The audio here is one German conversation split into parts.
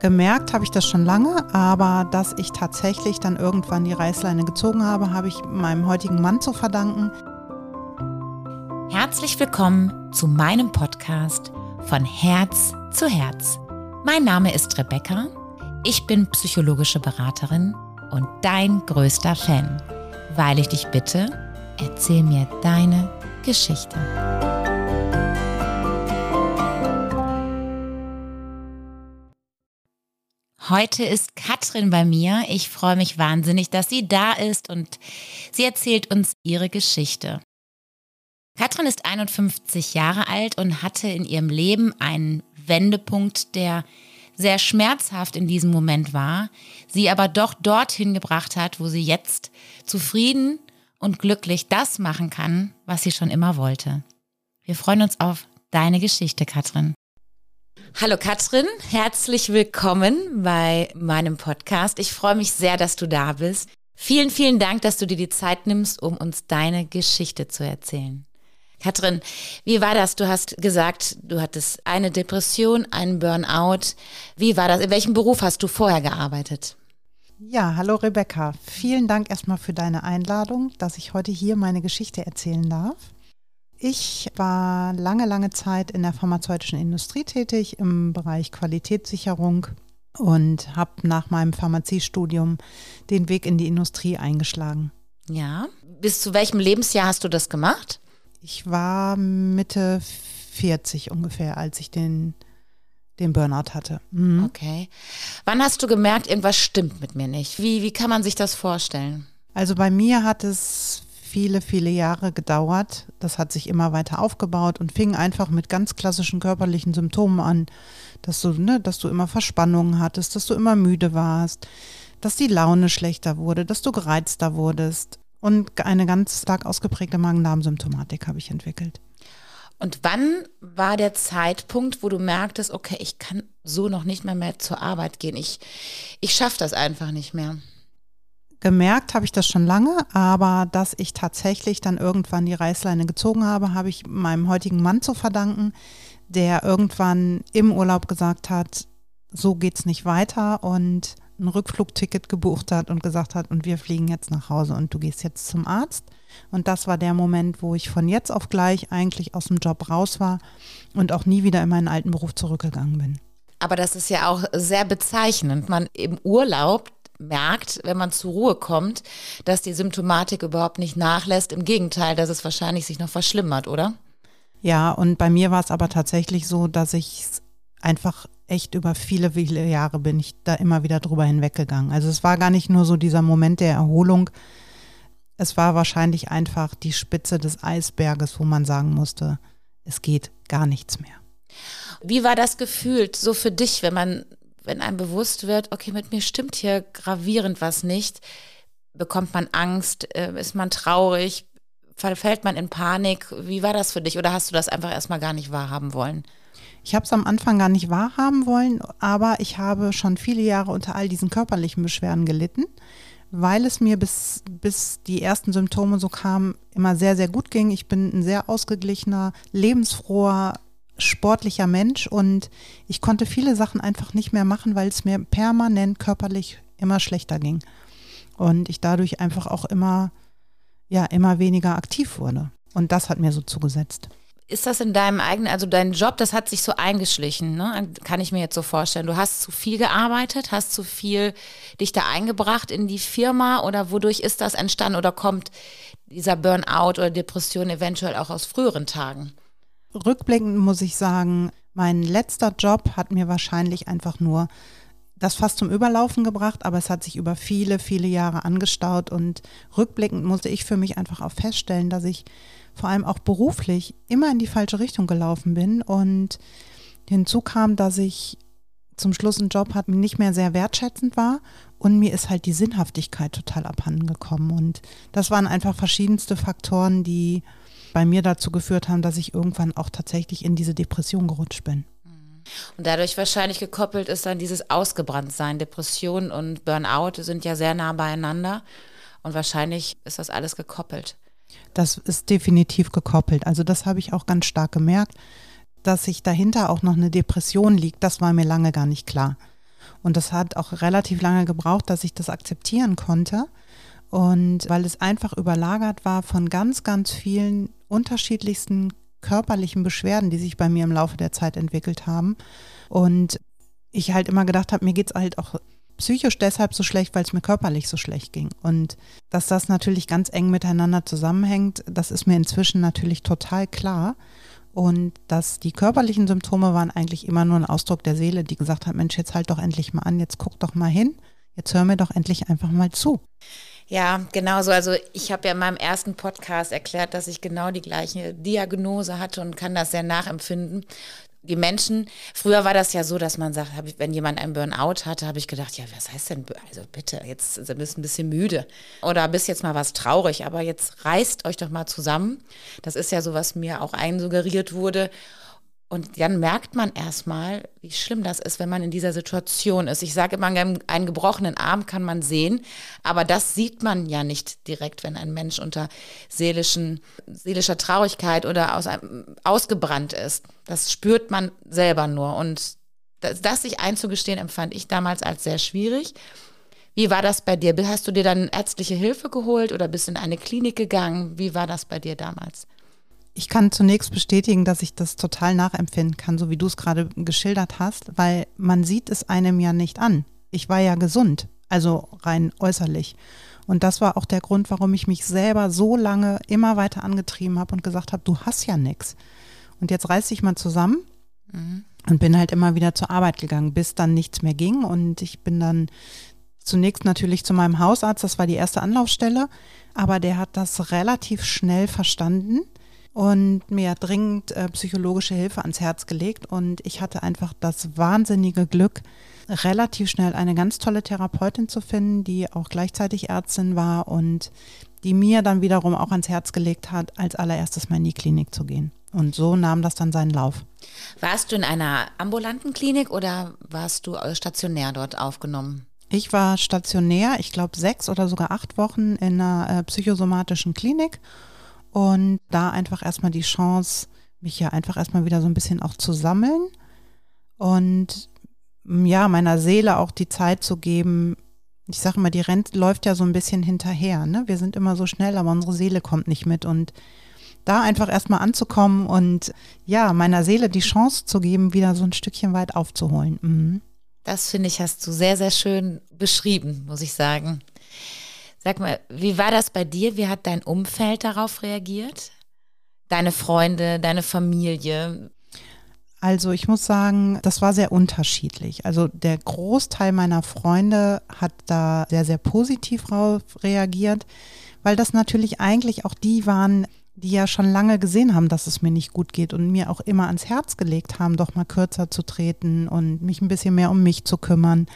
Gemerkt habe ich das schon lange, aber dass ich tatsächlich dann irgendwann die Reißleine gezogen habe, habe ich meinem heutigen Mann zu verdanken. Herzlich willkommen zu meinem Podcast von Herz zu Herz. Mein Name ist Rebecca, ich bin psychologische Beraterin und dein größter Fan, weil ich dich bitte, erzähl mir deine Geschichte. Heute ist Katrin bei mir. Ich freue mich wahnsinnig, dass sie da ist und sie erzählt uns ihre Geschichte. Katrin ist 51 Jahre alt und hatte in ihrem Leben einen Wendepunkt, der sehr schmerzhaft in diesem Moment war, sie aber doch dorthin gebracht hat, wo sie jetzt zufrieden und glücklich das machen kann, was sie schon immer wollte. Wir freuen uns auf deine Geschichte, Katrin. Hallo Katrin, herzlich willkommen bei meinem Podcast. Ich freue mich sehr, dass du da bist. Vielen, vielen Dank, dass du dir die Zeit nimmst, um uns deine Geschichte zu erzählen. Katrin, wie war das? Du hast gesagt, du hattest eine Depression, einen Burnout. Wie war das? In welchem Beruf hast du vorher gearbeitet? Ja, hallo Rebecca. Vielen Dank erstmal für deine Einladung, dass ich heute hier meine Geschichte erzählen darf. Ich war lange, lange Zeit in der pharmazeutischen Industrie tätig im Bereich Qualitätssicherung und habe nach meinem Pharmaziestudium den Weg in die Industrie eingeschlagen. Ja, bis zu welchem Lebensjahr hast du das gemacht? Ich war Mitte 40 ungefähr, als ich den, den Burnout hatte. Mhm. Okay. Wann hast du gemerkt, irgendwas stimmt mit mir nicht? Wie, wie kann man sich das vorstellen? Also bei mir hat es viele, viele Jahre gedauert. Das hat sich immer weiter aufgebaut und fing einfach mit ganz klassischen körperlichen Symptomen an, dass du, ne, dass du immer Verspannungen hattest, dass du immer müde warst, dass die Laune schlechter wurde, dass du gereizter wurdest. Und eine ganz stark ausgeprägte Magen-Darm-Symptomatik habe ich entwickelt. Und wann war der Zeitpunkt, wo du merktest, okay, ich kann so noch nicht mehr, mehr zur Arbeit gehen. Ich, ich schaffe das einfach nicht mehr. Gemerkt habe ich das schon lange, aber dass ich tatsächlich dann irgendwann die Reißleine gezogen habe, habe ich meinem heutigen Mann zu verdanken, der irgendwann im Urlaub gesagt hat, so geht's nicht weiter und ein Rückflugticket gebucht hat und gesagt hat, und wir fliegen jetzt nach Hause und du gehst jetzt zum Arzt. Und das war der Moment, wo ich von jetzt auf gleich eigentlich aus dem Job raus war und auch nie wieder in meinen alten Beruf zurückgegangen bin. Aber das ist ja auch sehr bezeichnend. Man im Urlaub merkt, wenn man zur Ruhe kommt, dass die Symptomatik überhaupt nicht nachlässt. Im Gegenteil, dass es wahrscheinlich sich noch verschlimmert, oder? Ja, und bei mir war es aber tatsächlich so, dass ich einfach echt über viele, viele Jahre bin ich da immer wieder drüber hinweggegangen. Also es war gar nicht nur so dieser Moment der Erholung, es war wahrscheinlich einfach die Spitze des Eisberges, wo man sagen musste, es geht gar nichts mehr. Wie war das gefühlt so für dich, wenn man wenn einem bewusst wird, okay, mit mir stimmt hier gravierend was nicht, bekommt man Angst, äh, ist man traurig, verfällt man in Panik? Wie war das für dich oder hast du das einfach erstmal gar nicht wahrhaben wollen? Ich habe es am Anfang gar nicht wahrhaben wollen, aber ich habe schon viele Jahre unter all diesen körperlichen Beschwerden gelitten, weil es mir bis, bis die ersten Symptome so kamen, immer sehr, sehr gut ging. Ich bin ein sehr ausgeglichener, lebensfroher, sportlicher Mensch und ich konnte viele Sachen einfach nicht mehr machen, weil es mir permanent körperlich immer schlechter ging. Und ich dadurch einfach auch immer, ja, immer weniger aktiv wurde. Und das hat mir so zugesetzt. Ist das in deinem eigenen, also dein Job, das hat sich so eingeschlichen, ne? Kann ich mir jetzt so vorstellen. Du hast zu viel gearbeitet, hast zu viel dich da eingebracht in die Firma oder wodurch ist das entstanden oder kommt dieser Burnout oder Depression eventuell auch aus früheren Tagen? Rückblickend muss ich sagen, mein letzter Job hat mir wahrscheinlich einfach nur das fast zum Überlaufen gebracht, aber es hat sich über viele, viele Jahre angestaut und rückblickend musste ich für mich einfach auch feststellen, dass ich vor allem auch beruflich immer in die falsche Richtung gelaufen bin. Und hinzu kam, dass ich zum Schluss einen Job hatte, nicht mehr sehr wertschätzend war und mir ist halt die Sinnhaftigkeit total abhanden gekommen. Und das waren einfach verschiedenste Faktoren, die bei mir dazu geführt haben, dass ich irgendwann auch tatsächlich in diese Depression gerutscht bin. Und dadurch wahrscheinlich gekoppelt ist dann dieses Ausgebranntsein. Depression und Burnout sind ja sehr nah beieinander. Und wahrscheinlich ist das alles gekoppelt. Das ist definitiv gekoppelt. Also das habe ich auch ganz stark gemerkt, dass sich dahinter auch noch eine Depression liegt. Das war mir lange gar nicht klar. Und das hat auch relativ lange gebraucht, dass ich das akzeptieren konnte. Und weil es einfach überlagert war von ganz, ganz vielen unterschiedlichsten körperlichen Beschwerden, die sich bei mir im Laufe der Zeit entwickelt haben. Und ich halt immer gedacht habe, mir geht es halt auch psychisch deshalb so schlecht, weil es mir körperlich so schlecht ging. Und dass das natürlich ganz eng miteinander zusammenhängt, das ist mir inzwischen natürlich total klar. Und dass die körperlichen Symptome waren eigentlich immer nur ein Ausdruck der Seele, die gesagt hat, Mensch, jetzt halt doch endlich mal an, jetzt guck doch mal hin, jetzt hör mir doch endlich einfach mal zu. Ja, genau so. Also ich habe ja in meinem ersten Podcast erklärt, dass ich genau die gleiche Diagnose hatte und kann das sehr nachempfinden die Menschen, früher war das ja so, dass man sagt, wenn jemand einen Burnout hatte, habe ich gedacht, ja, was heißt denn, also bitte, jetzt bist du ein bisschen müde oder bist jetzt mal was traurig, aber jetzt reißt euch doch mal zusammen. Das ist ja so, was mir auch einsuggeriert wurde. Und dann merkt man erstmal, wie schlimm das ist, wenn man in dieser Situation ist. Ich sage immer, einen gebrochenen Arm kann man sehen, aber das sieht man ja nicht direkt, wenn ein Mensch unter seelischen, seelischer Traurigkeit oder aus einem, ausgebrannt ist. Das spürt man selber nur. Und das, das sich einzugestehen, empfand ich damals als sehr schwierig. Wie war das bei dir? Hast du dir dann ärztliche Hilfe geholt oder bist in eine Klinik gegangen? Wie war das bei dir damals? Ich kann zunächst bestätigen, dass ich das total nachempfinden kann, so wie du es gerade geschildert hast, weil man sieht es einem ja nicht an. Ich war ja gesund, also rein äußerlich. Und das war auch der Grund, warum ich mich selber so lange immer weiter angetrieben habe und gesagt habe, du hast ja nichts. Und jetzt reiß dich mal zusammen mhm. und bin halt immer wieder zur Arbeit gegangen, bis dann nichts mehr ging. Und ich bin dann zunächst natürlich zu meinem Hausarzt, das war die erste Anlaufstelle, aber der hat das relativ schnell verstanden und mir dringend äh, psychologische Hilfe ans Herz gelegt. Und ich hatte einfach das wahnsinnige Glück, relativ schnell eine ganz tolle Therapeutin zu finden, die auch gleichzeitig Ärztin war und die mir dann wiederum auch ans Herz gelegt hat, als allererstes mal in die Klinik zu gehen. Und so nahm das dann seinen Lauf. Warst du in einer ambulanten Klinik oder warst du äh, stationär dort aufgenommen? Ich war stationär, ich glaube sechs oder sogar acht Wochen in einer äh, psychosomatischen Klinik und da einfach erstmal die Chance, mich ja einfach erstmal wieder so ein bisschen auch zu sammeln und mm, ja, meiner Seele auch die Zeit zu geben. Ich sage immer, die Rente läuft ja so ein bisschen hinterher. Ne? Wir sind immer so schnell, aber unsere Seele kommt nicht mit. Und da einfach erstmal anzukommen und ja, meiner Seele die Chance zu geben, wieder so ein Stückchen weit aufzuholen. Mhm. Das finde ich, hast du sehr, sehr schön beschrieben, muss ich sagen. Sag mal, wie war das bei dir? Wie hat dein Umfeld darauf reagiert? Deine Freunde, deine Familie? Also ich muss sagen, das war sehr unterschiedlich. Also der Großteil meiner Freunde hat da sehr, sehr positiv drauf reagiert, weil das natürlich eigentlich auch die waren, die ja schon lange gesehen haben, dass es mir nicht gut geht und mir auch immer ans Herz gelegt haben, doch mal kürzer zu treten und mich ein bisschen mehr um mich zu kümmern.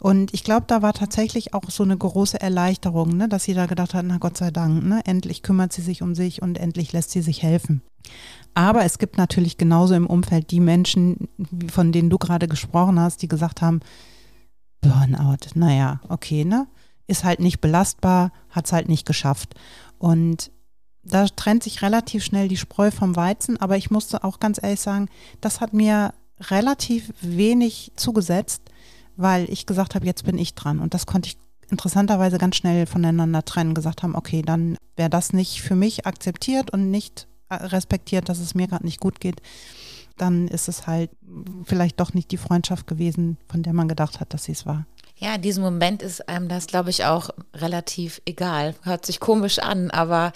Und ich glaube, da war tatsächlich auch so eine große Erleichterung, ne, dass sie da gedacht hat, na Gott sei Dank, ne, endlich kümmert sie sich um sich und endlich lässt sie sich helfen. Aber es gibt natürlich genauso im Umfeld die Menschen, von denen du gerade gesprochen hast, die gesagt haben, Burnout, naja, okay, ne? Ist halt nicht belastbar, hat es halt nicht geschafft. Und da trennt sich relativ schnell die Spreu vom Weizen, aber ich musste auch ganz ehrlich sagen, das hat mir relativ wenig zugesetzt, weil ich gesagt habe, jetzt bin ich dran. Und das konnte ich interessanterweise ganz schnell voneinander trennen, gesagt haben, okay, dann wäre das nicht für mich akzeptiert und nicht äh, respektiert, dass es mir gerade nicht gut geht, dann ist es halt vielleicht doch nicht die Freundschaft gewesen, von der man gedacht hat, dass sie es war. Ja, in diesem Moment ist einem das, glaube ich, auch relativ egal. Hört sich komisch an, aber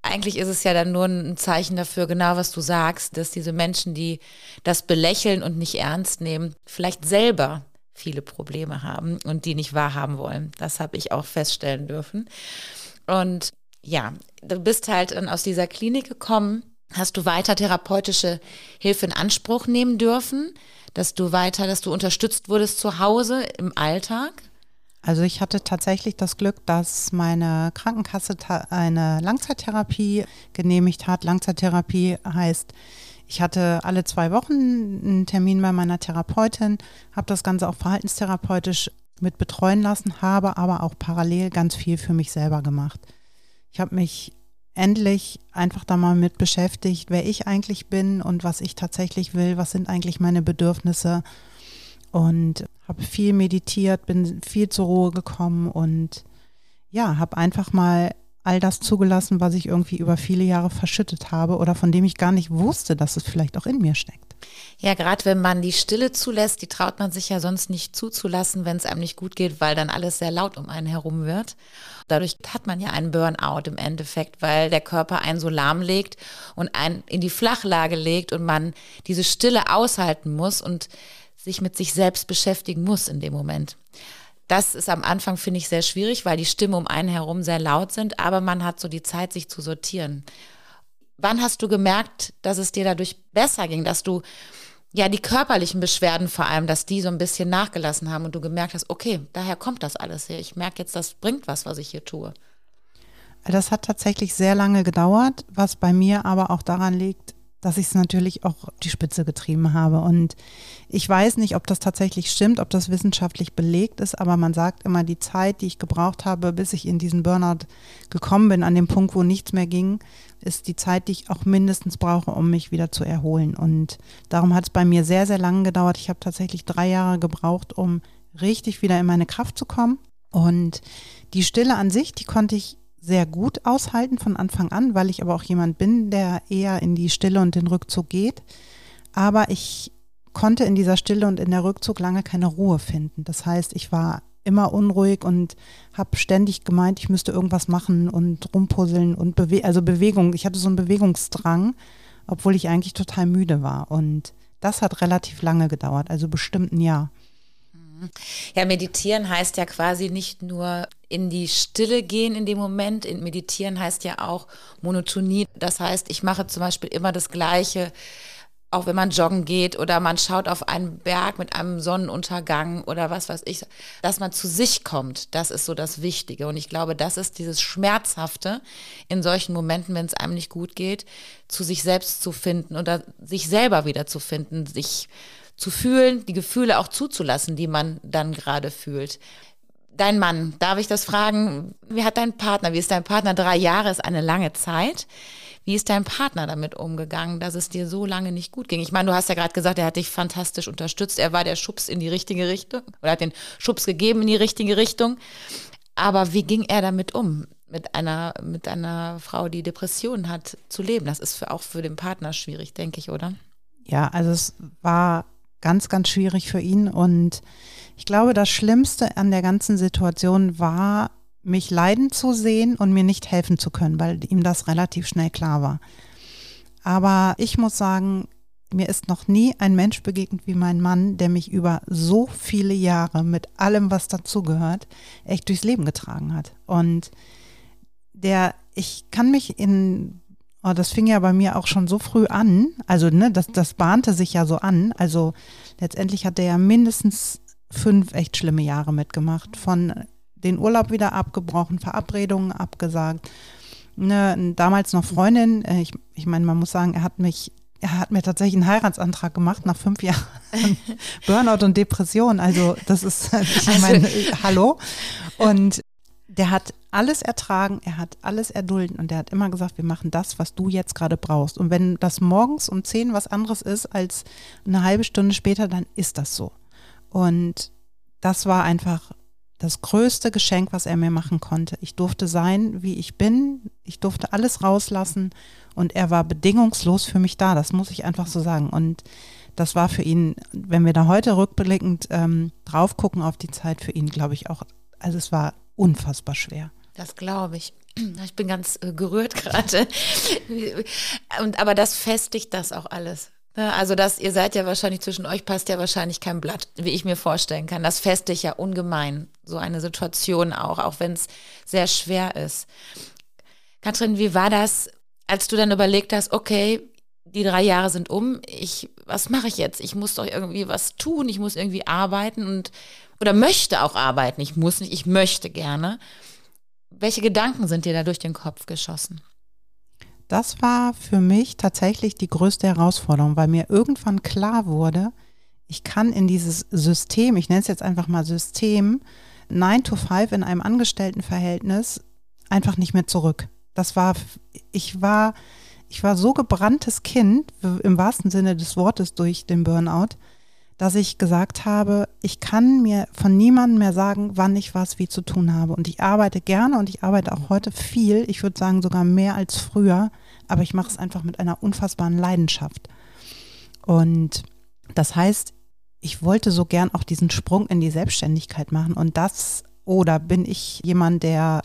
eigentlich ist es ja dann nur ein Zeichen dafür, genau was du sagst, dass diese Menschen, die das belächeln und nicht ernst nehmen, vielleicht selber viele Probleme haben und die nicht wahrhaben wollen. Das habe ich auch feststellen dürfen. Und ja, du bist halt aus dieser Klinik gekommen. Hast du weiter therapeutische Hilfe in Anspruch nehmen dürfen? Dass du weiter, dass du unterstützt wurdest zu Hause im Alltag? Also ich hatte tatsächlich das Glück, dass meine Krankenkasse eine Langzeittherapie genehmigt hat. Langzeittherapie heißt, ich hatte alle zwei Wochen einen Termin bei meiner Therapeutin, habe das Ganze auch verhaltenstherapeutisch mit betreuen lassen, habe aber auch parallel ganz viel für mich selber gemacht. Ich habe mich endlich einfach da mal mit beschäftigt, wer ich eigentlich bin und was ich tatsächlich will, was sind eigentlich meine Bedürfnisse. und habe viel meditiert, bin viel zur Ruhe gekommen und ja, habe einfach mal all das zugelassen, was ich irgendwie über viele Jahre verschüttet habe oder von dem ich gar nicht wusste, dass es vielleicht auch in mir steckt. Ja, gerade wenn man die Stille zulässt, die traut man sich ja sonst nicht zuzulassen, wenn es einem nicht gut geht, weil dann alles sehr laut um einen herum wird. Dadurch hat man ja einen Burnout im Endeffekt, weil der Körper einen so lahmlegt und einen in die Flachlage legt und man diese Stille aushalten muss und sich mit sich selbst beschäftigen muss in dem Moment. Das ist am Anfang, finde ich, sehr schwierig, weil die Stimmen um einen herum sehr laut sind, aber man hat so die Zeit, sich zu sortieren. Wann hast du gemerkt, dass es dir dadurch besser ging, dass du ja die körperlichen Beschwerden vor allem, dass die so ein bisschen nachgelassen haben und du gemerkt hast, okay, daher kommt das alles her. Ich merke jetzt, das bringt was, was ich hier tue. Das hat tatsächlich sehr lange gedauert, was bei mir aber auch daran liegt, dass ich es natürlich auch die Spitze getrieben habe. Und ich weiß nicht, ob das tatsächlich stimmt, ob das wissenschaftlich belegt ist, aber man sagt immer, die Zeit, die ich gebraucht habe, bis ich in diesen Burnout gekommen bin, an dem Punkt, wo nichts mehr ging, ist die Zeit, die ich auch mindestens brauche, um mich wieder zu erholen. Und darum hat es bei mir sehr, sehr lange gedauert. Ich habe tatsächlich drei Jahre gebraucht, um richtig wieder in meine Kraft zu kommen. Und die Stille an sich, die konnte ich sehr gut aushalten von Anfang an, weil ich aber auch jemand bin, der eher in die Stille und den Rückzug geht. Aber ich konnte in dieser Stille und in der Rückzug lange keine Ruhe finden. Das heißt, ich war immer unruhig und habe ständig gemeint, ich müsste irgendwas machen und rumpuzzeln und bewe also Bewegung. Ich hatte so einen Bewegungsdrang, obwohl ich eigentlich total müde war. Und das hat relativ lange gedauert, also bestimmt ein Jahr. Ja, meditieren heißt ja quasi nicht nur in die Stille gehen in dem Moment. meditieren heißt ja auch Monotonie. Das heißt, ich mache zum Beispiel immer das Gleiche, auch wenn man joggen geht oder man schaut auf einen Berg mit einem Sonnenuntergang oder was weiß ich, dass man zu sich kommt, das ist so das Wichtige. Und ich glaube, das ist dieses Schmerzhafte in solchen Momenten, wenn es einem nicht gut geht, zu sich selbst zu finden oder sich selber wieder zu finden, sich zu fühlen, die Gefühle auch zuzulassen, die man dann gerade fühlt. Dein Mann, darf ich das fragen? Wie hat dein Partner, wie ist dein Partner? Drei Jahre ist eine lange Zeit. Wie ist dein Partner damit umgegangen, dass es dir so lange nicht gut ging? Ich meine, du hast ja gerade gesagt, er hat dich fantastisch unterstützt. Er war der Schubs in die richtige Richtung oder hat den Schubs gegeben in die richtige Richtung. Aber wie ging er damit um, mit einer, mit einer Frau, die Depressionen hat, zu leben? Das ist für, auch für den Partner schwierig, denke ich, oder? Ja, also es war ganz, ganz schwierig für ihn. Und ich glaube, das Schlimmste an der ganzen Situation war, mich leiden zu sehen und mir nicht helfen zu können, weil ihm das relativ schnell klar war. Aber ich muss sagen, mir ist noch nie ein Mensch begegnet wie mein Mann, der mich über so viele Jahre mit allem, was dazugehört, echt durchs Leben getragen hat. Und der, ich kann mich in Oh, das fing ja bei mir auch schon so früh an. Also, ne, das, das bahnte sich ja so an. Also, letztendlich hat er ja mindestens fünf echt schlimme Jahre mitgemacht. Von den Urlaub wieder abgebrochen, Verabredungen abgesagt. Ne, damals noch Freundin. Äh, ich, ich meine, man muss sagen, er hat mich, er hat mir tatsächlich einen Heiratsantrag gemacht nach fünf Jahren Burnout und Depression. Also, das ist, ich meine, hallo. Und der hat alles ertragen, er hat alles erdulden und er hat immer gesagt, wir machen das, was du jetzt gerade brauchst. Und wenn das morgens um zehn was anderes ist als eine halbe Stunde später, dann ist das so. Und das war einfach das größte Geschenk, was er mir machen konnte. Ich durfte sein, wie ich bin. Ich durfte alles rauslassen und er war bedingungslos für mich da. Das muss ich einfach so sagen. Und das war für ihn, wenn wir da heute rückblickend ähm, drauf gucken auf die Zeit, für ihn, glaube ich, auch, also es war unfassbar schwer. Das glaube ich. Ich bin ganz äh, gerührt gerade. aber das festigt das auch alles. Ne? Also das, ihr seid ja wahrscheinlich, zwischen euch passt ja wahrscheinlich kein Blatt, wie ich mir vorstellen kann. Das festigt ja ungemein, so eine Situation auch, auch wenn es sehr schwer ist. Katrin, wie war das, als du dann überlegt hast, okay, die drei Jahre sind um, ich, was mache ich jetzt? Ich muss doch irgendwie was tun, ich muss irgendwie arbeiten und oder möchte auch arbeiten. Ich muss nicht, ich möchte gerne. Welche Gedanken sind dir da durch den Kopf geschossen? Das war für mich tatsächlich die größte Herausforderung, weil mir irgendwann klar wurde, ich kann in dieses System, ich nenne es jetzt einfach mal System, 9 to 5 in einem Angestelltenverhältnis einfach nicht mehr zurück. Das war, ich war, ich war so gebranntes Kind, im wahrsten Sinne des Wortes durch den Burnout, dass ich gesagt habe, ich kann mir von niemandem mehr sagen, wann ich was wie zu tun habe. Und ich arbeite gerne und ich arbeite auch heute viel. Ich würde sagen sogar mehr als früher. Aber ich mache es einfach mit einer unfassbaren Leidenschaft. Und das heißt, ich wollte so gern auch diesen Sprung in die Selbstständigkeit machen. Und das, oder bin ich jemand, der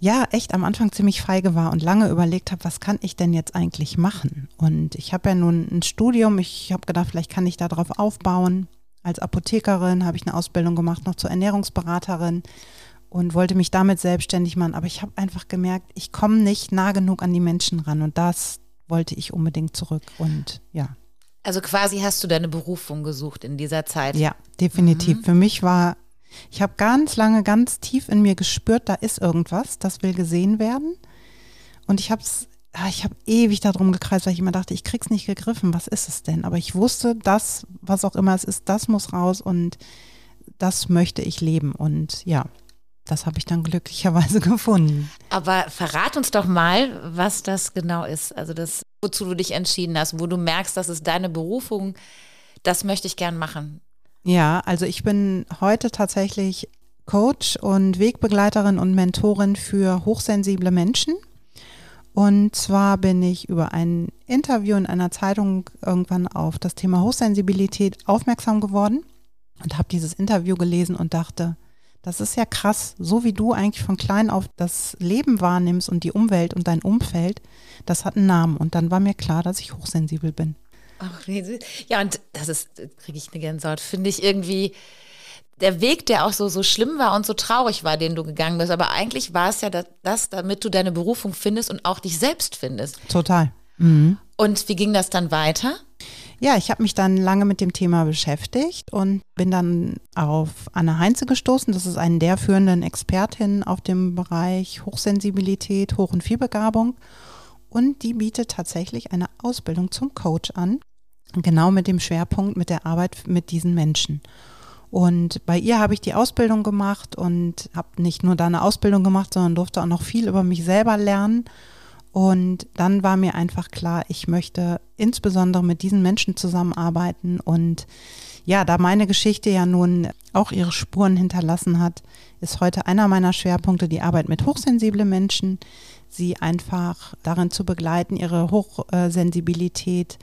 ja echt am Anfang ziemlich feige war und lange überlegt habe, was kann ich denn jetzt eigentlich machen? Und ich habe ja nun ein Studium, ich habe gedacht, vielleicht kann ich darauf aufbauen. Als Apothekerin habe ich eine Ausbildung gemacht, noch zur Ernährungsberaterin und wollte mich damit selbstständig machen. Aber ich habe einfach gemerkt, ich komme nicht nah genug an die Menschen ran und das wollte ich unbedingt zurück und ja. Also quasi hast du deine Berufung gesucht in dieser Zeit. Ja, definitiv. Mhm. Für mich war ich habe ganz lange, ganz tief in mir gespürt, da ist irgendwas, das will gesehen werden. Und ich habe es, ah, ich habe ewig darum gekreist, weil ich immer dachte, ich krieg's nicht gegriffen. Was ist es denn? Aber ich wusste, das, was auch immer es ist, das muss raus und das möchte ich leben. Und ja, das habe ich dann glücklicherweise gefunden. Aber verrat uns doch mal, was das genau ist. Also das, wozu du dich entschieden hast, wo du merkst, das ist deine Berufung, das möchte ich gern machen. Ja, also ich bin heute tatsächlich Coach und Wegbegleiterin und Mentorin für hochsensible Menschen. Und zwar bin ich über ein Interview in einer Zeitung irgendwann auf das Thema Hochsensibilität aufmerksam geworden und habe dieses Interview gelesen und dachte, das ist ja krass, so wie du eigentlich von klein auf das Leben wahrnimmst und die Umwelt und dein Umfeld, das hat einen Namen. Und dann war mir klar, dass ich hochsensibel bin. Ach, ja, und das ist, kriege ich eine Gänsehaut, finde ich irgendwie der Weg, der auch so, so schlimm war und so traurig war, den du gegangen bist. Aber eigentlich war es ja das, das damit du deine Berufung findest und auch dich selbst findest. Total. Mhm. Und wie ging das dann weiter? Ja, ich habe mich dann lange mit dem Thema beschäftigt und bin dann auf Anne Heinze gestoßen. Das ist eine der führenden Expertinnen auf dem Bereich Hochsensibilität, Hoch- und Vielbegabung. Und die bietet tatsächlich eine Ausbildung zum Coach an, genau mit dem Schwerpunkt mit der Arbeit mit diesen Menschen. Und bei ihr habe ich die Ausbildung gemacht und habe nicht nur da eine Ausbildung gemacht, sondern durfte auch noch viel über mich selber lernen. Und dann war mir einfach klar, ich möchte insbesondere mit diesen Menschen zusammenarbeiten. Und ja, da meine Geschichte ja nun auch ihre Spuren hinterlassen hat, ist heute einer meiner Schwerpunkte die Arbeit mit hochsensiblen Menschen, sie einfach darin zu begleiten, ihre Hochsensibilität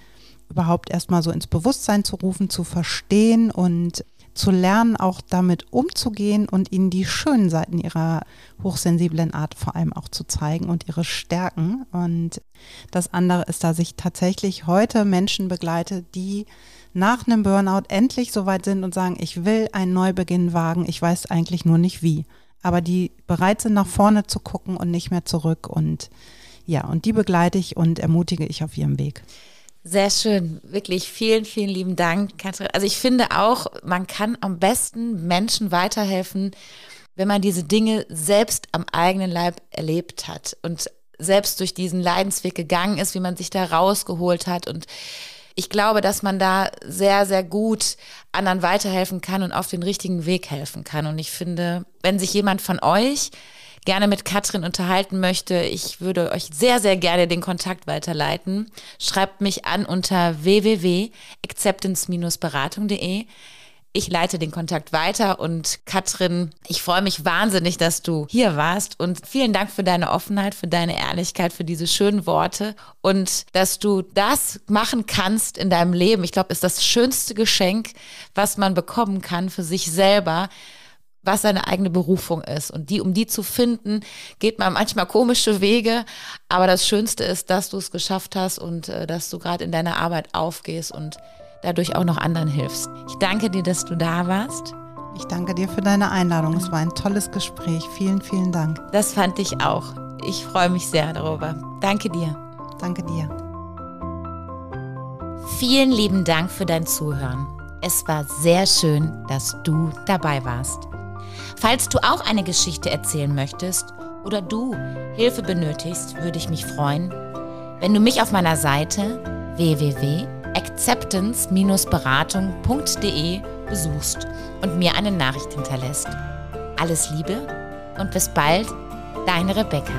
überhaupt erstmal so ins Bewusstsein zu rufen, zu verstehen und zu lernen, auch damit umzugehen und ihnen die schönen Seiten ihrer hochsensiblen Art vor allem auch zu zeigen und ihre Stärken. Und das andere ist, dass ich tatsächlich heute Menschen begleite, die nach einem Burnout endlich so weit sind und sagen, ich will einen Neubeginn wagen, ich weiß eigentlich nur nicht wie aber die bereit sind, nach vorne zu gucken und nicht mehr zurück. Und ja, und die begleite ich und ermutige ich auf ihrem Weg. Sehr schön, wirklich vielen, vielen lieben Dank, Katrin. Also ich finde auch, man kann am besten Menschen weiterhelfen, wenn man diese Dinge selbst am eigenen Leib erlebt hat und selbst durch diesen Leidensweg gegangen ist, wie man sich da rausgeholt hat und ich glaube, dass man da sehr, sehr gut anderen weiterhelfen kann und auf den richtigen Weg helfen kann. Und ich finde, wenn sich jemand von euch gerne mit Katrin unterhalten möchte, ich würde euch sehr, sehr gerne den Kontakt weiterleiten. Schreibt mich an unter www.acceptance-beratung.de. Ich leite den Kontakt weiter und Katrin, ich freue mich wahnsinnig, dass du hier warst und vielen Dank für deine Offenheit, für deine Ehrlichkeit, für diese schönen Worte und dass du das machen kannst in deinem Leben. Ich glaube, ist das schönste Geschenk, was man bekommen kann für sich selber was seine eigene Berufung ist. Und die, um die zu finden, geht man manchmal komische Wege. Aber das Schönste ist, dass du es geschafft hast und äh, dass du gerade in deiner Arbeit aufgehst und dadurch auch noch anderen hilfst. Ich danke dir, dass du da warst. Ich danke dir für deine Einladung. Es war ein tolles Gespräch. Vielen, vielen Dank. Das fand ich auch. Ich freue mich sehr darüber. Danke dir. Danke dir. Vielen lieben Dank für dein Zuhören. Es war sehr schön, dass du dabei warst. Falls du auch eine Geschichte erzählen möchtest oder du Hilfe benötigst, würde ich mich freuen, wenn du mich auf meiner Seite www acceptance-beratung.de besuchst und mir eine Nachricht hinterlässt. Alles Liebe und bis bald, deine Rebecca.